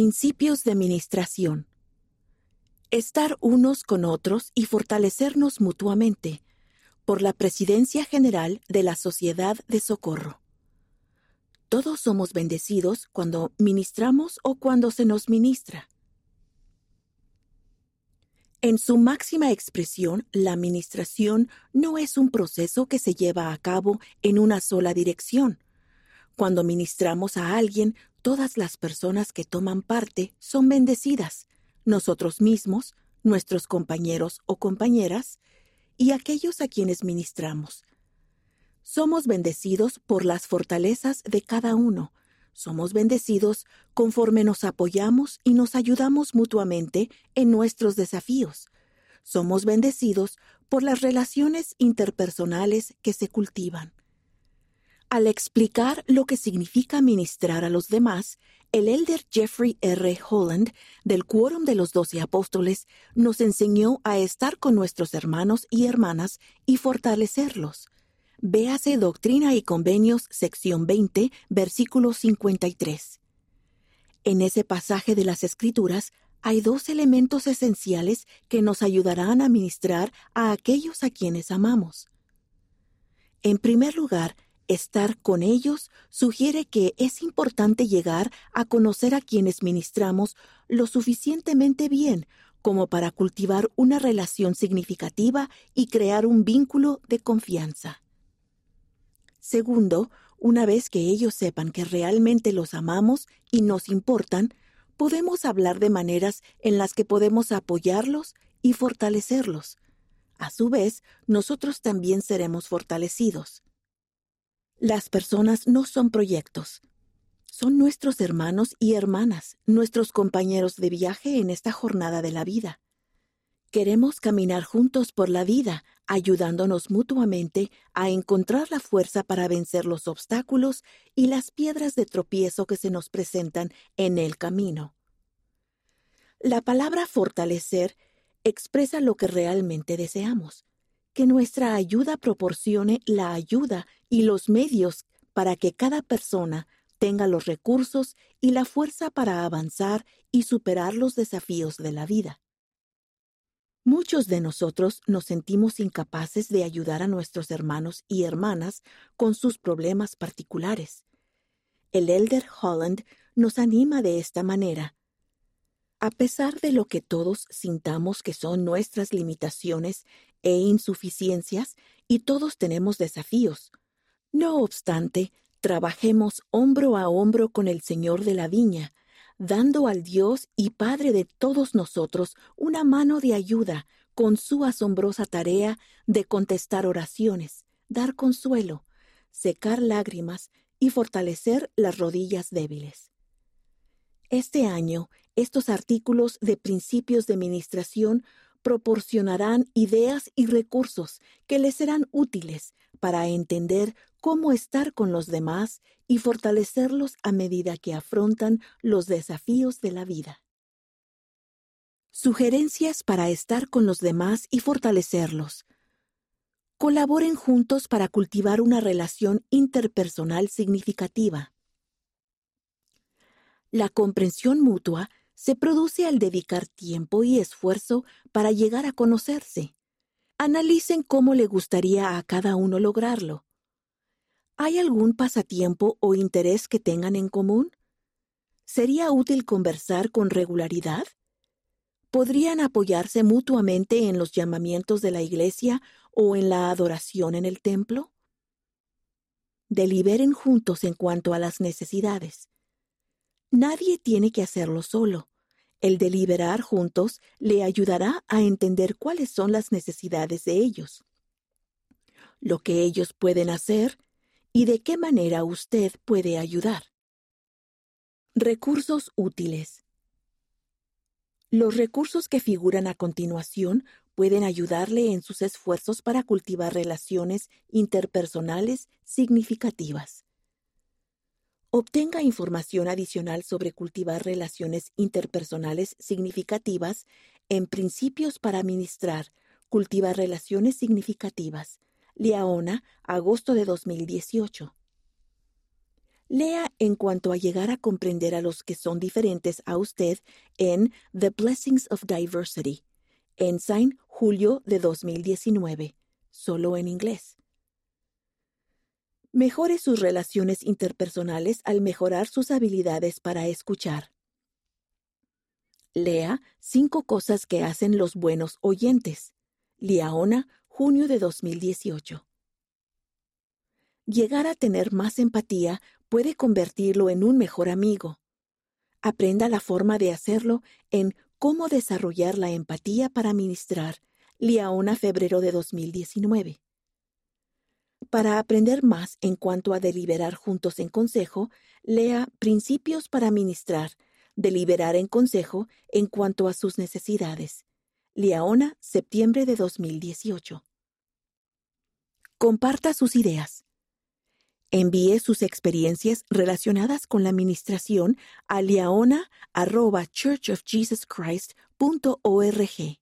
Principios de Ministración. Estar unos con otros y fortalecernos mutuamente por la Presidencia General de la Sociedad de Socorro. Todos somos bendecidos cuando ministramos o cuando se nos ministra. En su máxima expresión, la administración no es un proceso que se lleva a cabo en una sola dirección. Cuando ministramos a alguien, todas las personas que toman parte son bendecidas, nosotros mismos, nuestros compañeros o compañeras, y aquellos a quienes ministramos. Somos bendecidos por las fortalezas de cada uno. Somos bendecidos conforme nos apoyamos y nos ayudamos mutuamente en nuestros desafíos. Somos bendecidos por las relaciones interpersonales que se cultivan. Al explicar lo que significa ministrar a los demás, el elder Jeffrey R. Holland, del Quórum de los Doce Apóstoles, nos enseñó a estar con nuestros hermanos y hermanas y fortalecerlos. Véase Doctrina y Convenios, sección 20, versículo 53. En ese pasaje de las Escrituras hay dos elementos esenciales que nos ayudarán a ministrar a aquellos a quienes amamos. En primer lugar, Estar con ellos sugiere que es importante llegar a conocer a quienes ministramos lo suficientemente bien como para cultivar una relación significativa y crear un vínculo de confianza. Segundo, una vez que ellos sepan que realmente los amamos y nos importan, podemos hablar de maneras en las que podemos apoyarlos y fortalecerlos. A su vez, nosotros también seremos fortalecidos. Las personas no son proyectos. Son nuestros hermanos y hermanas, nuestros compañeros de viaje en esta jornada de la vida. Queremos caminar juntos por la vida, ayudándonos mutuamente a encontrar la fuerza para vencer los obstáculos y las piedras de tropiezo que se nos presentan en el camino. La palabra fortalecer expresa lo que realmente deseamos, que nuestra ayuda proporcione la ayuda y los medios para que cada persona tenga los recursos y la fuerza para avanzar y superar los desafíos de la vida. Muchos de nosotros nos sentimos incapaces de ayudar a nuestros hermanos y hermanas con sus problemas particulares. El Elder Holland nos anima de esta manera. A pesar de lo que todos sintamos que son nuestras limitaciones e insuficiencias y todos tenemos desafíos. No obstante, trabajemos hombro a hombro con el Señor de la Viña, dando al Dios y Padre de todos nosotros una mano de ayuda con su asombrosa tarea de contestar oraciones, dar consuelo, secar lágrimas y fortalecer las rodillas débiles. Este año, estos artículos de principios de ministración proporcionarán ideas y recursos que les serán útiles para entender cómo estar con los demás y fortalecerlos a medida que afrontan los desafíos de la vida. Sugerencias para estar con los demás y fortalecerlos. Colaboren juntos para cultivar una relación interpersonal significativa. La comprensión mutua se produce al dedicar tiempo y esfuerzo para llegar a conocerse. Analicen cómo le gustaría a cada uno lograrlo. ¿Hay algún pasatiempo o interés que tengan en común? ¿Sería útil conversar con regularidad? ¿Podrían apoyarse mutuamente en los llamamientos de la iglesia o en la adoración en el templo? Deliberen juntos en cuanto a las necesidades. Nadie tiene que hacerlo solo. El deliberar juntos le ayudará a entender cuáles son las necesidades de ellos, lo que ellos pueden hacer y de qué manera usted puede ayudar. Recursos útiles. Los recursos que figuran a continuación pueden ayudarle en sus esfuerzos para cultivar relaciones interpersonales significativas. Obtenga información adicional sobre cultivar relaciones interpersonales significativas en Principios para Administrar, Cultivar Relaciones Significativas. Liaona, agosto de 2018. Lea en cuanto a llegar a comprender a los que son diferentes a usted en The Blessings of Diversity, Ensign, julio de 2019, solo en inglés. Mejore sus relaciones interpersonales al mejorar sus habilidades para escuchar. Lea Cinco cosas que hacen los buenos oyentes. Liaona, junio de 2018. Llegar a tener más empatía puede convertirlo en un mejor amigo. Aprenda la forma de hacerlo en Cómo desarrollar la empatía para ministrar. Liaona, febrero de 2019. Para aprender más en cuanto a deliberar juntos en consejo, lea Principios para ministrar, deliberar en consejo en cuanto a sus necesidades. Liaona, septiembre de 2018. Comparta sus ideas. Envíe sus experiencias relacionadas con la administración a liaona.churchofjesuschrist.org.